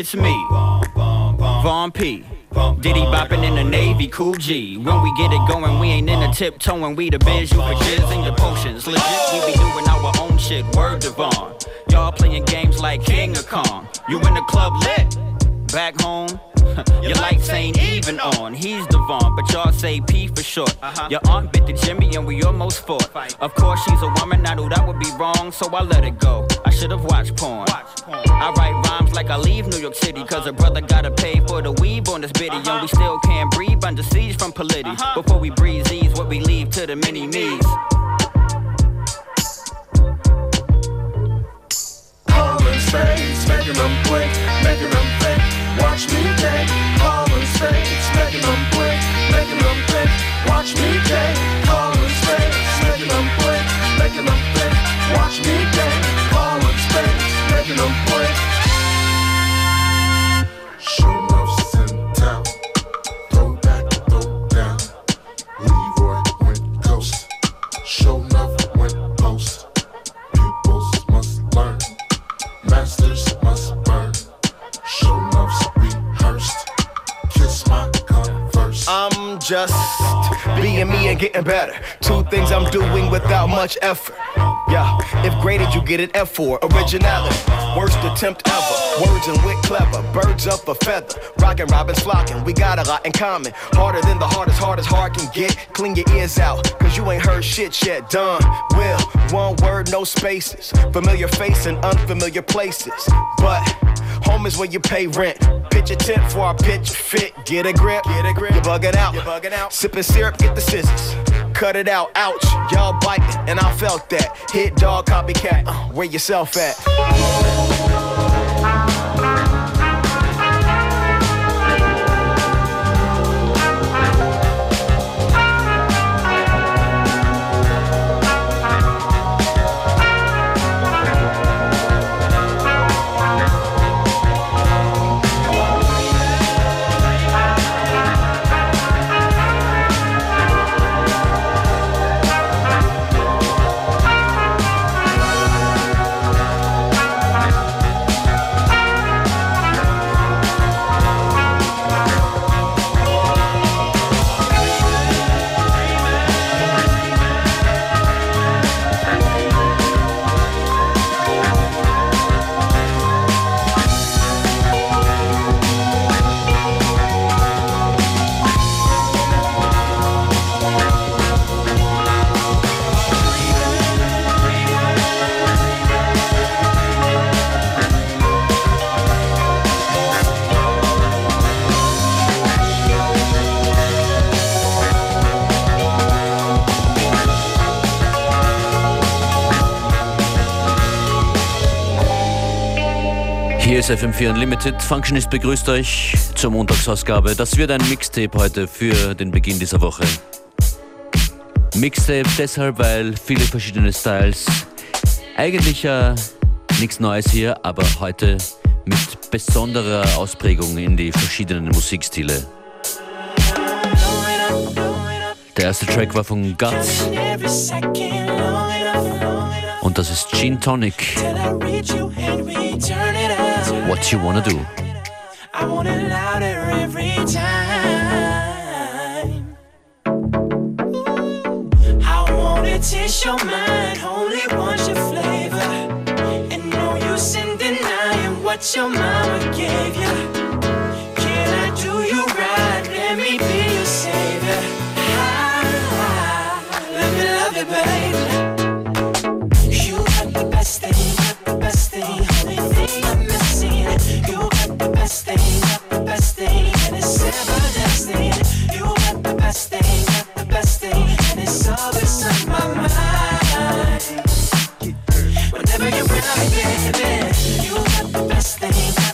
It's me, Von P. Diddy bopping in the Navy, cool G. When we get it going, we ain't in the tiptoeing. We the biz, you for jizz and your potions. Legit, we be doing our own shit. Word Vaughn. Y'all playing games like King of Kong. You in the club lit? Back home, your lights ain't even on. He's Devon, but y'all say P for short. Uh-huh. Your aunt bit the Jimmy and we almost fought. Of course, she's a woman, I knew that would be wrong, so I let it go. I should have watched porn. I write rhymes like I leave New York City, cause a brother gotta pay for the weave on this bitty. And we still can't breathe under siege from Polity. Before we breathe these, what we leave to the mini me's. Space, making them blink, making them think. Watch me take all in space, making them blink, making them think. Watch me take all in space, making them blink, making them think. Watch me take all in space, making them blink. Just being me and getting better. Two things I'm doing without much effort. Yeah, if graded, you get an F for originality. Worst attempt ever. Words and wit clever. Birds up a feather. Rockin' Robin's flocking. We got a lot in common. Harder than the hardest, hardest hard can get. Clean your ears out, cause you ain't heard shit yet. Done. Will. One word, no spaces. Familiar face in unfamiliar places. But home is where you pay rent. Pitch a tent for our pitch fit. Get a grip. Get a grip. You're bugging out. You're bugging out. Sipping syrup, get the scissors. Cut it out, ouch. Y'all biting, and I felt that. Hit dog, copycat. Uh, where yourself at? Hier ist FM4 Unlimited. Functionist begrüßt euch zur Montagsausgabe. Das wird ein Mixtape heute für den Beginn dieser Woche. Mixtape deshalb, weil viele verschiedene Styles. Eigentlich äh, nichts Neues hier, aber heute mit besonderer Ausprägung in die verschiedenen Musikstile. Der erste Track war von Guts und das ist Gin Tonic. What you wanna do? I want it louder every time. I taste your mind, only want your flavor. And no use in denying what your mama gave you. Can I do you right? Let me be your savior. Ah, let me love you, baby. Best thing, the best thing, and it's always on my mind. Whenever you're around baby, you got the best thing,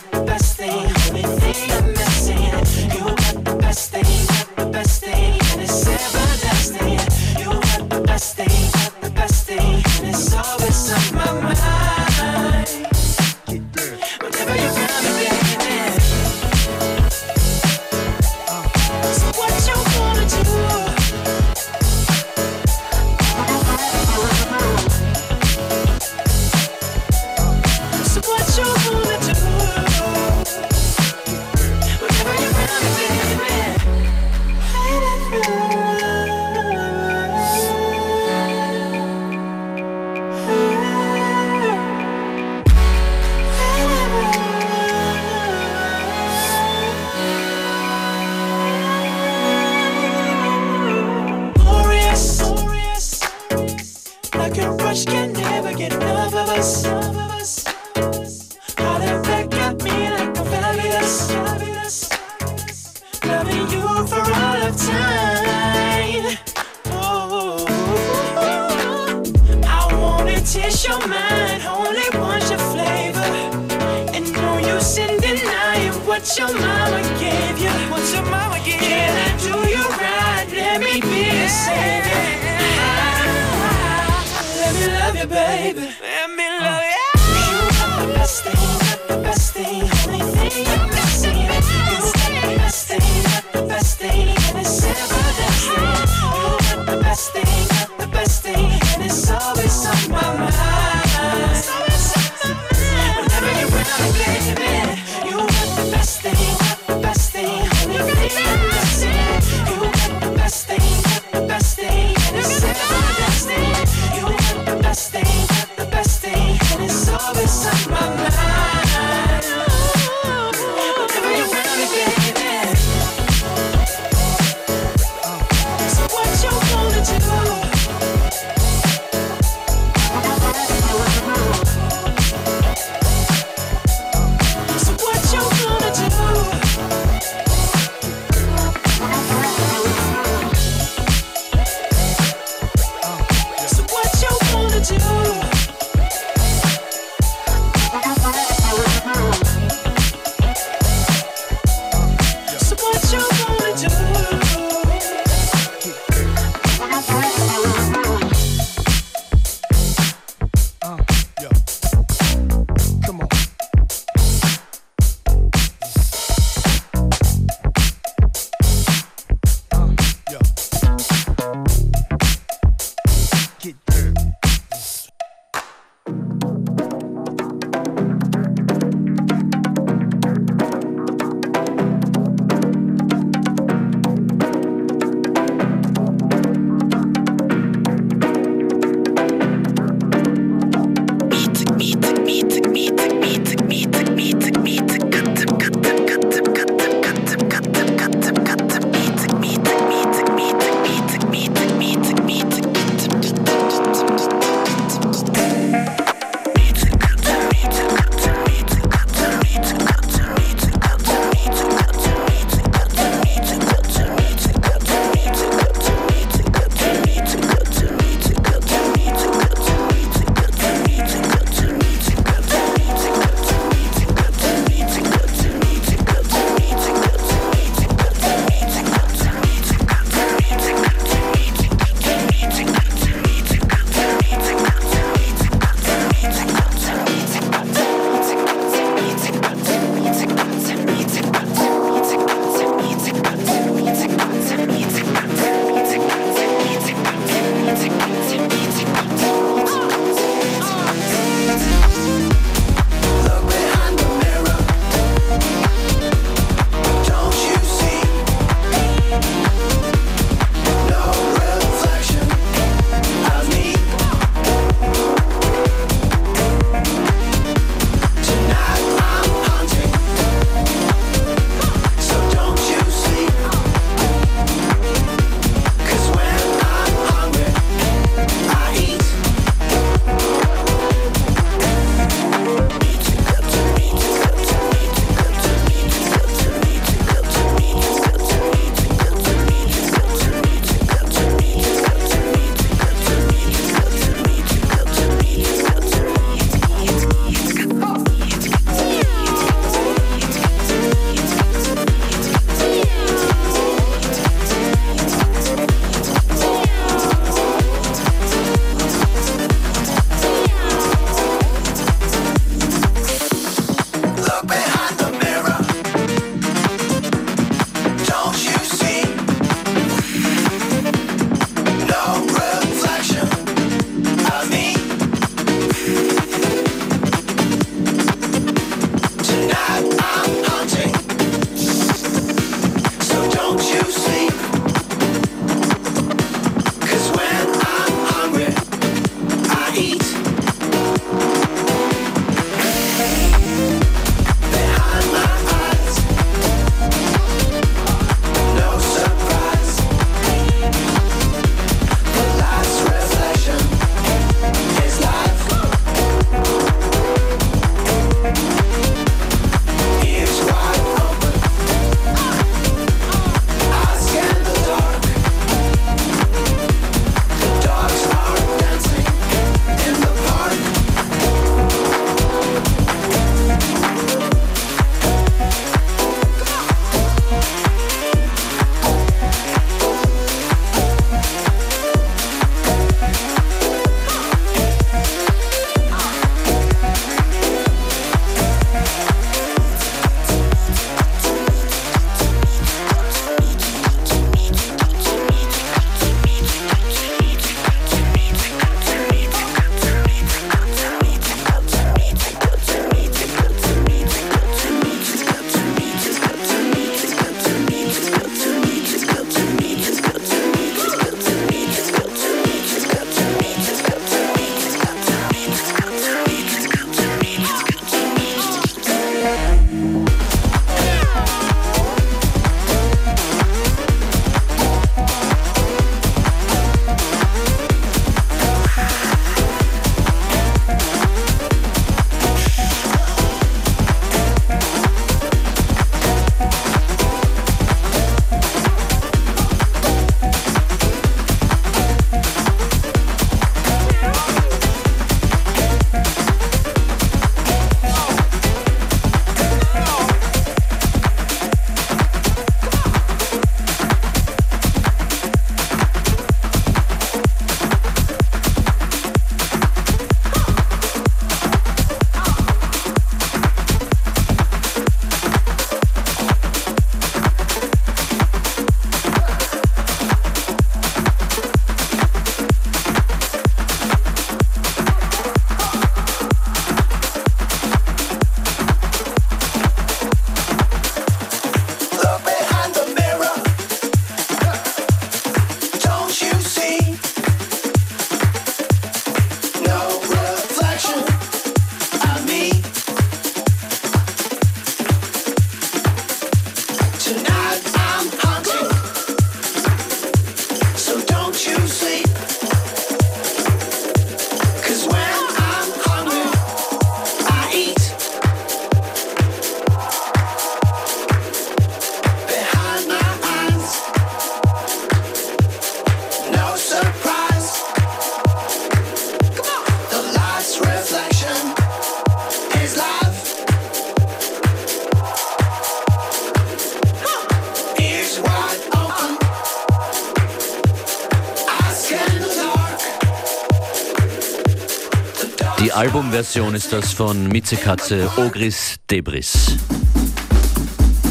Albumversion ist das von Mitzekatze Ogris Debris.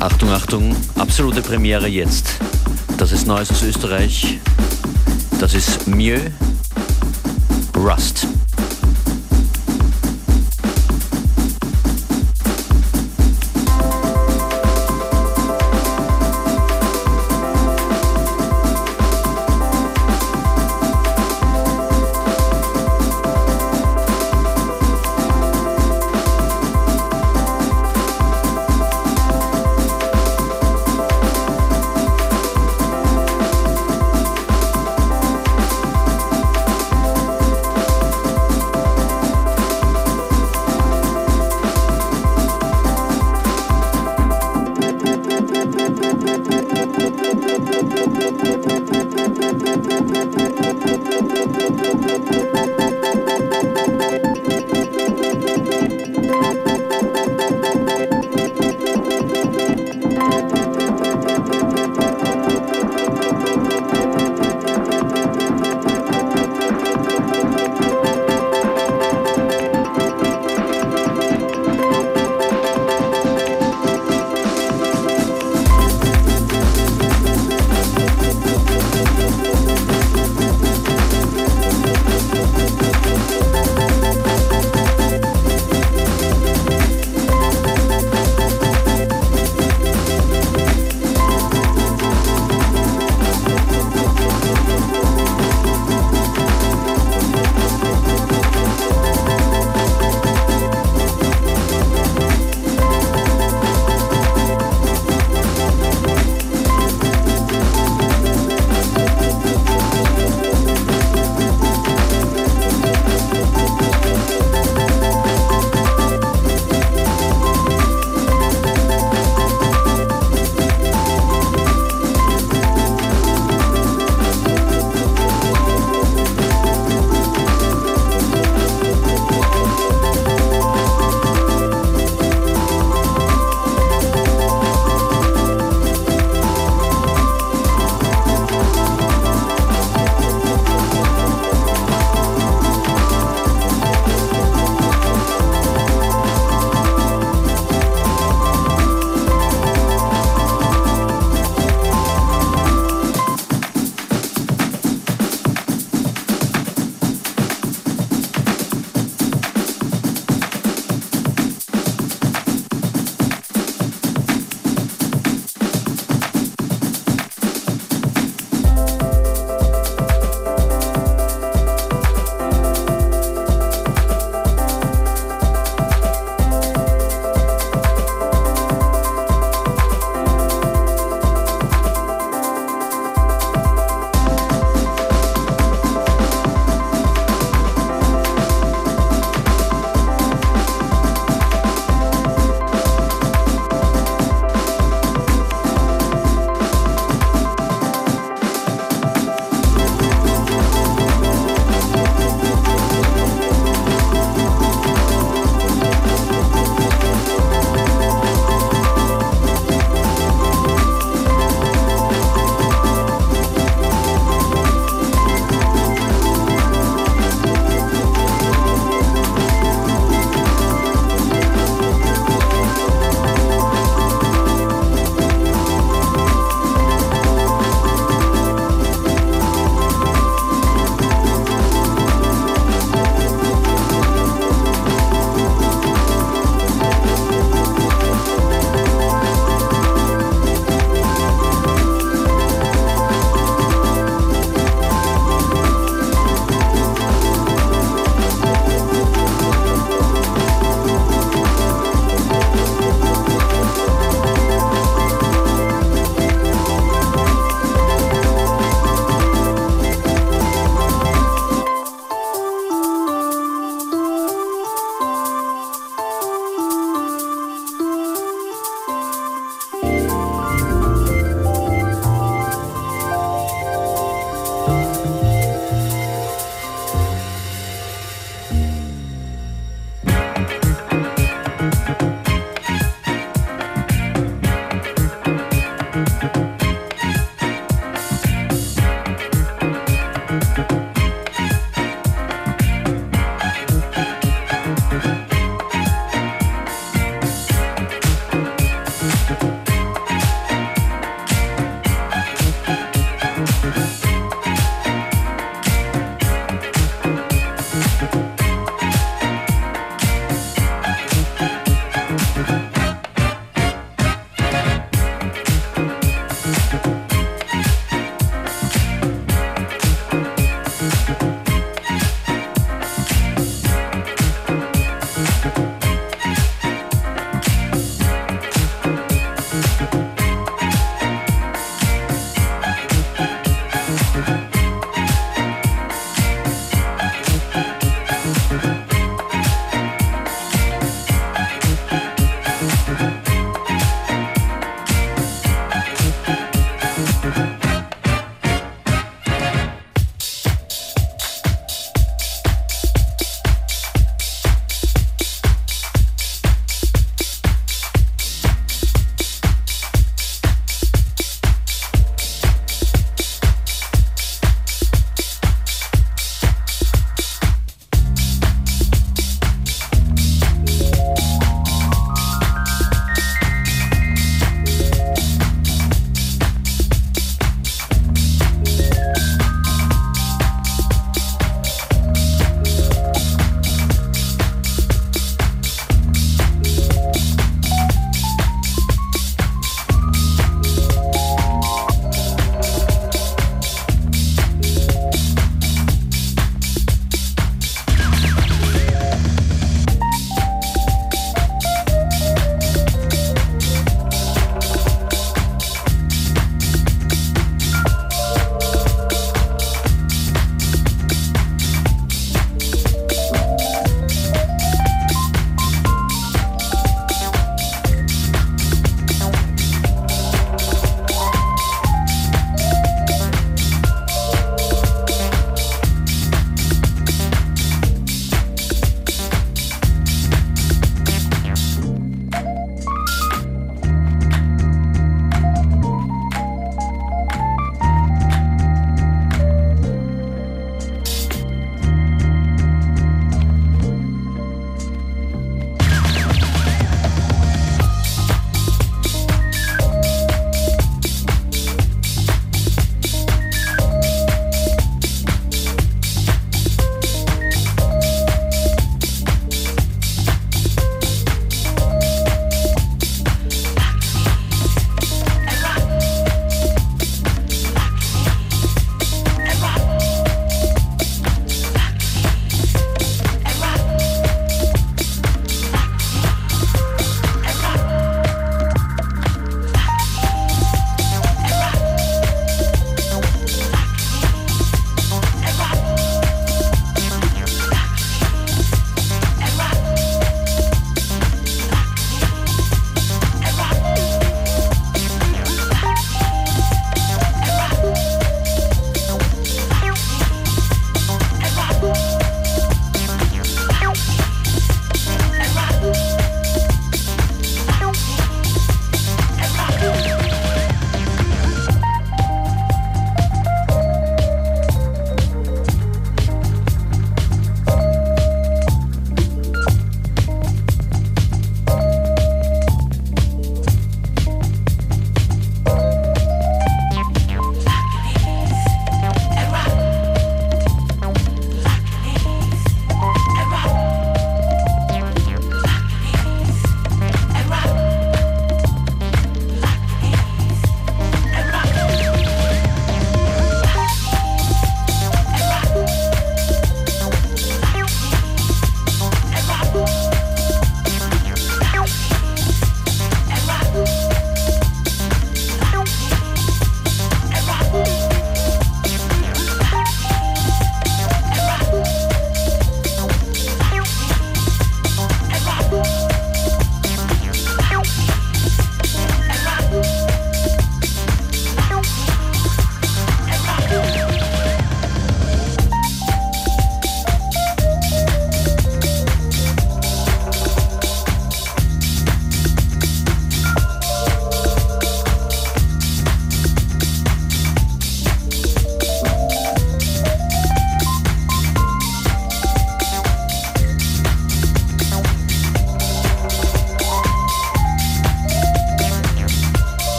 Achtung, Achtung, absolute Premiere jetzt. Das ist Neues aus Österreich. Das ist Mieux Rust.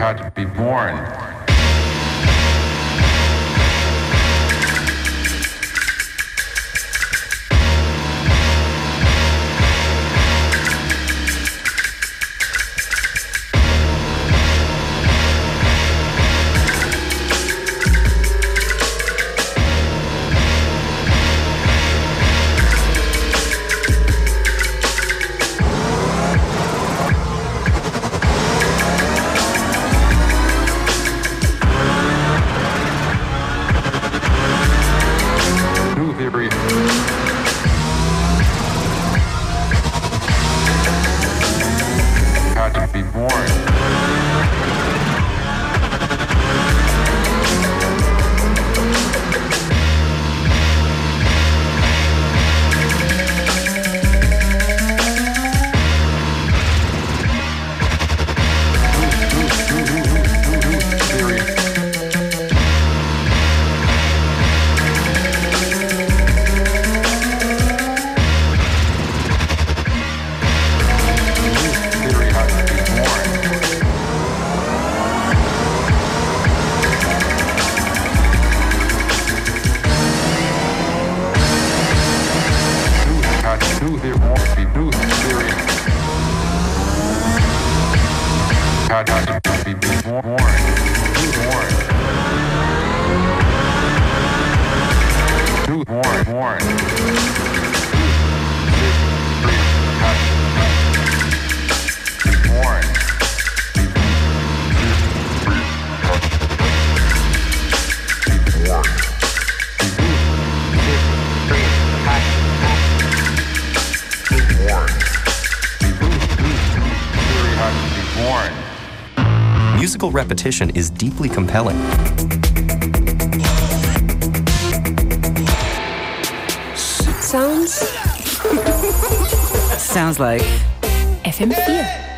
Had to be born. Had had to be. Born. Repetition is deeply compelling. Sounds Sounds like FM4.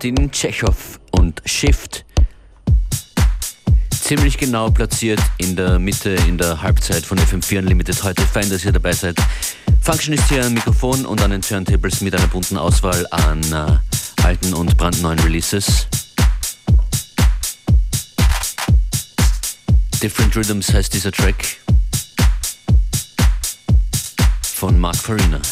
Konstantin Tschechow und Shift. Ziemlich genau platziert in der Mitte, in der Halbzeit von FM4 Unlimited heute. Fein, dass ihr dabei seid. Function ist hier am Mikrofon und an den Turntables mit einer bunten Auswahl an äh, alten und brandneuen Releases. Different Rhythms heißt dieser Track von Mark Farina.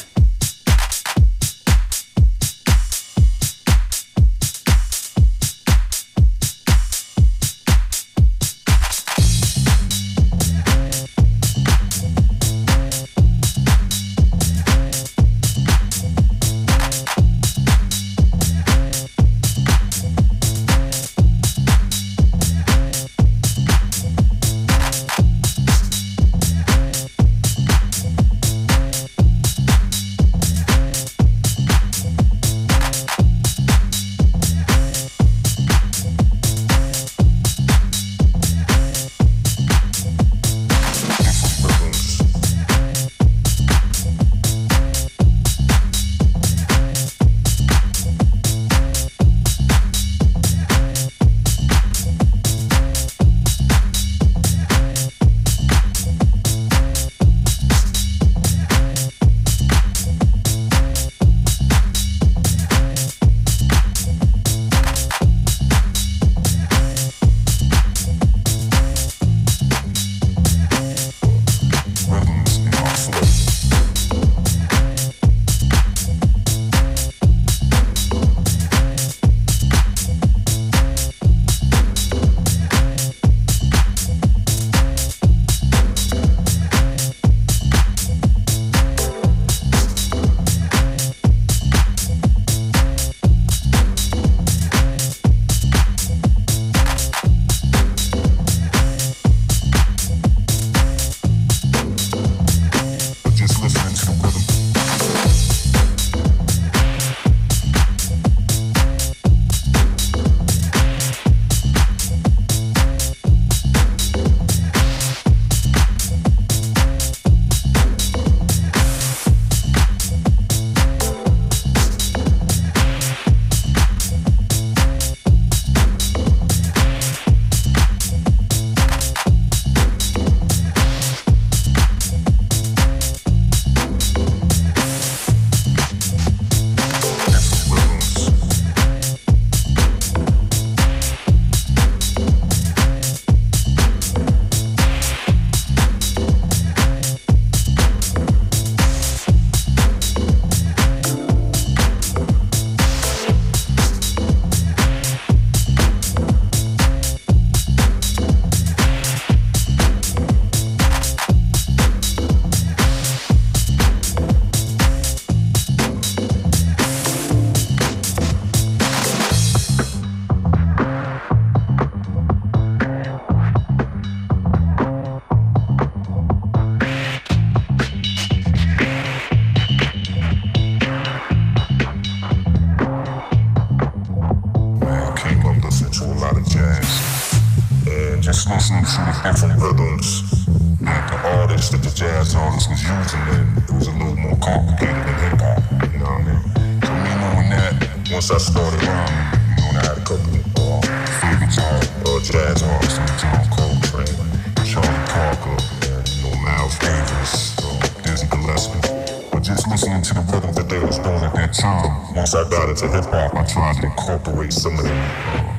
Time. Once I got into hip hop, I tried to incorporate some of the uh,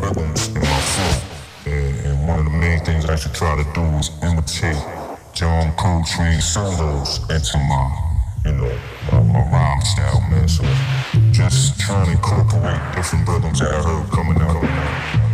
rhythms in my flow. And, and one of the main things I should try to do is imitate John Coltrane solos into my, you know, my, rhyme style, man. So just trying to incorporate different rhythms that I heard coming out. Coming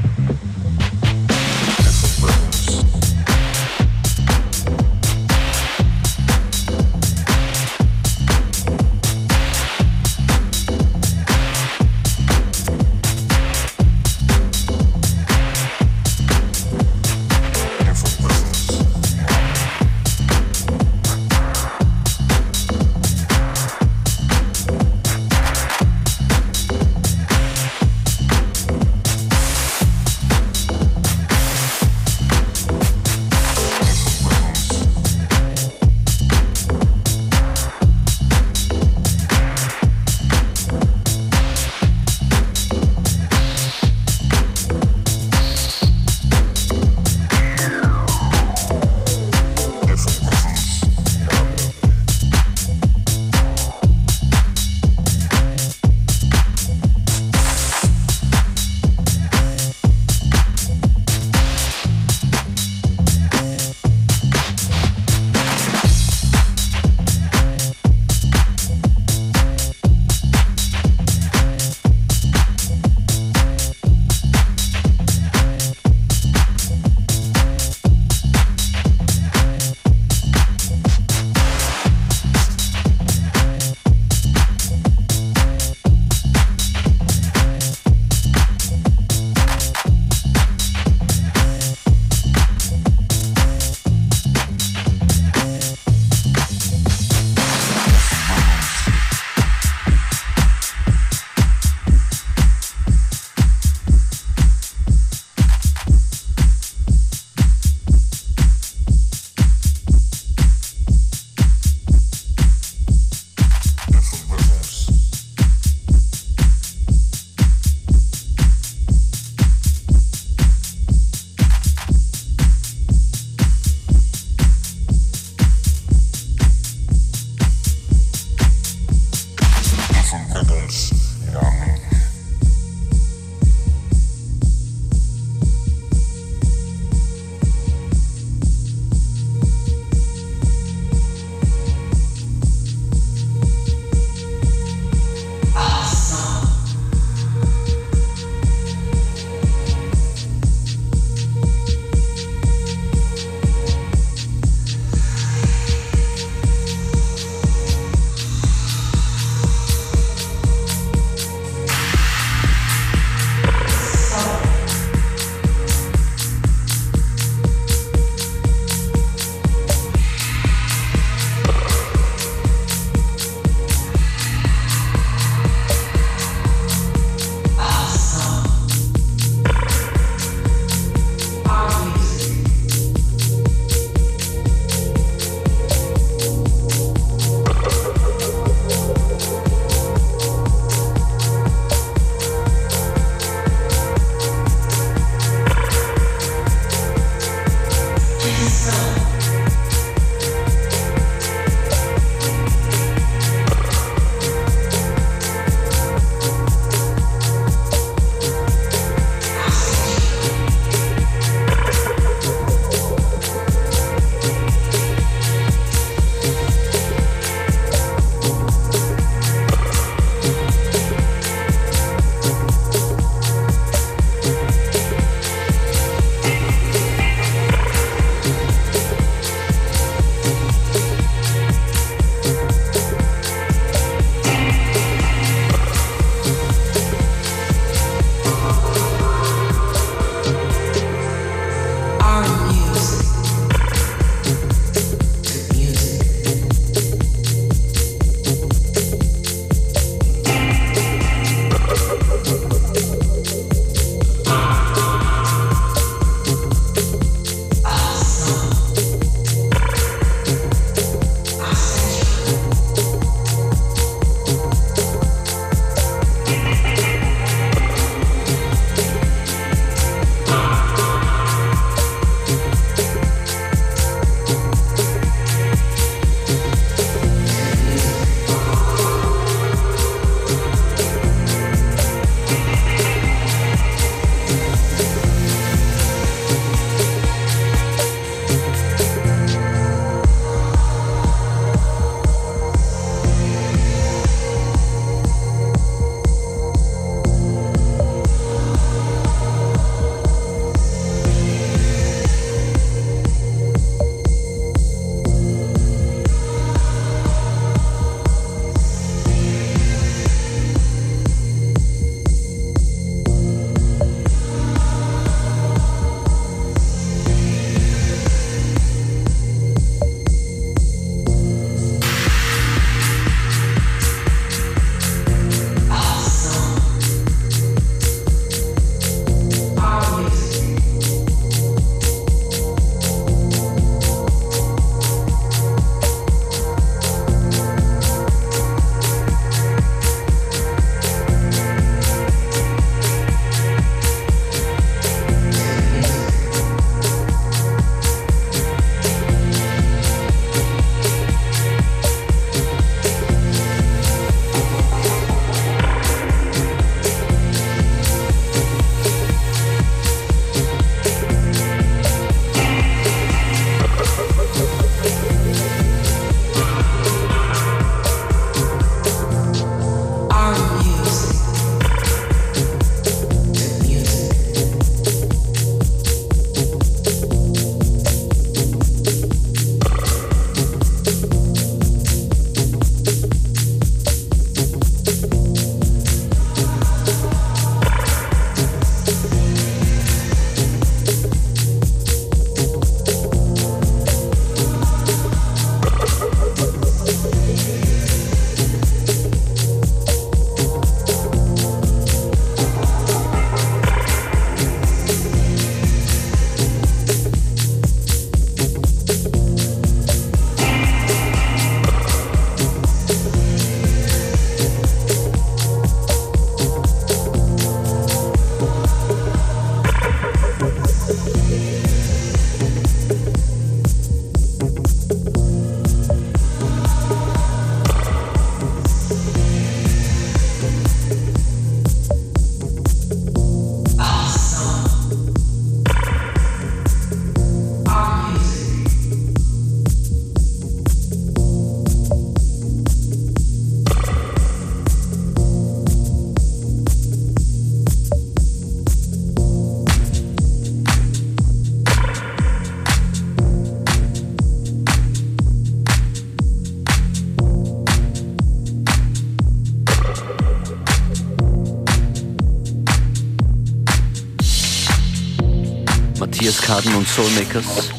Kaden und Soulmakers.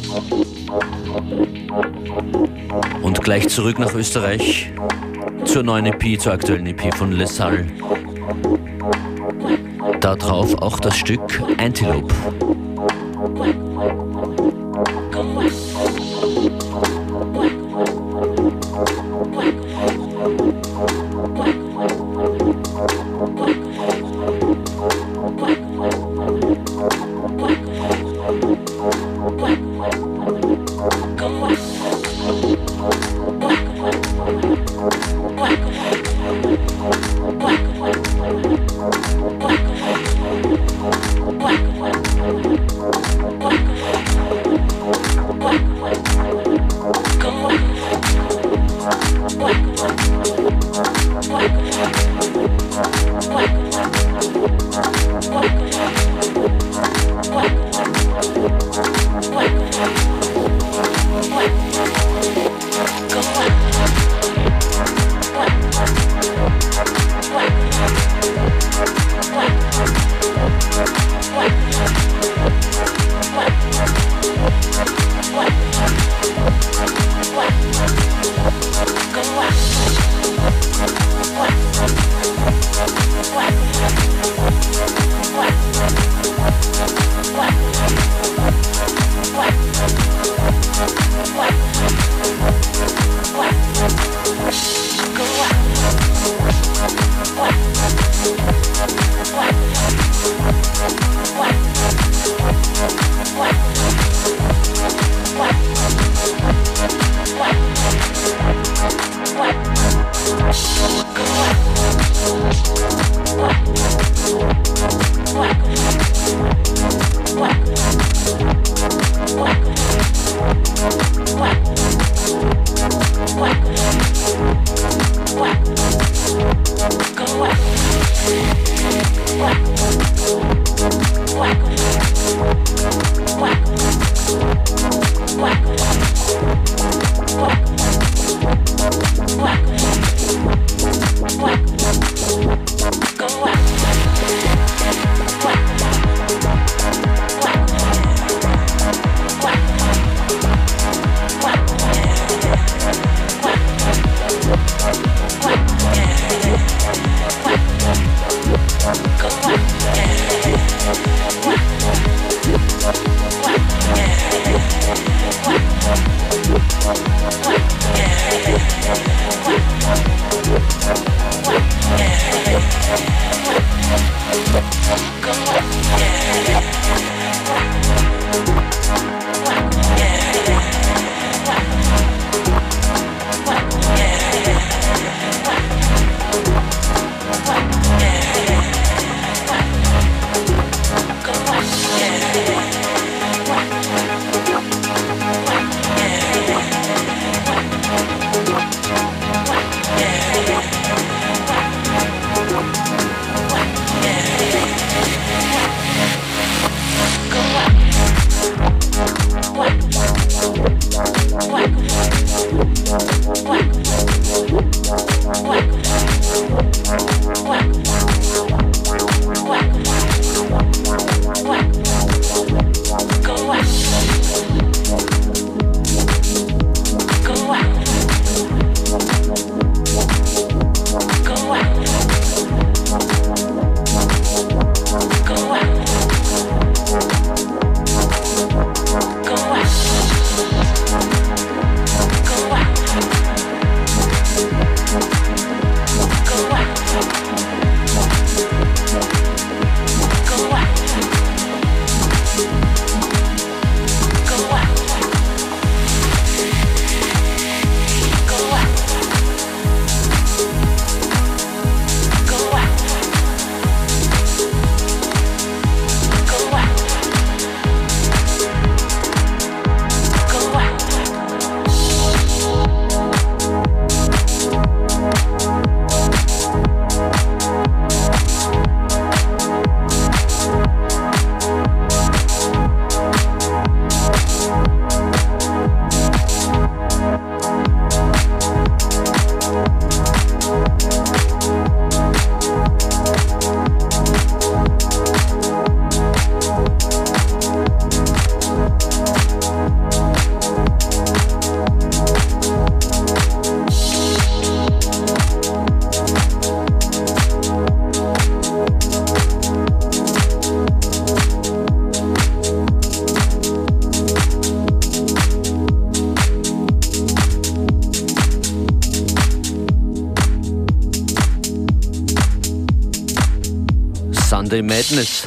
Und gleich zurück nach Österreich zur neuen EP, zur aktuellen EP von Les Salle. Da auch das Stück Antelope.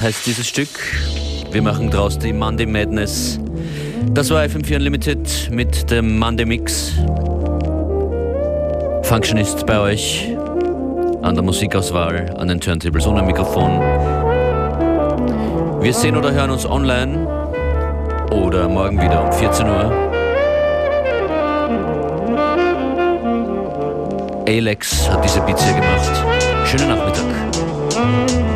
Heißt dieses Stück. Wir machen draus die Monday Madness. Das war FM4 Unlimited mit dem Monday Mix. Functionist bei euch an der Musikauswahl, an den Turntables ohne Mikrofon. Wir sehen oder hören uns online oder morgen wieder um 14 Uhr. Alex hat diese hier gemacht. Schönen Nachmittag.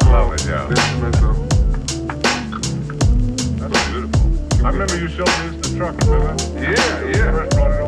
I love it, yeah. Instrumental. That's beautiful. I remember you showed me this the truck, remember? Yeah, yeah. First brought it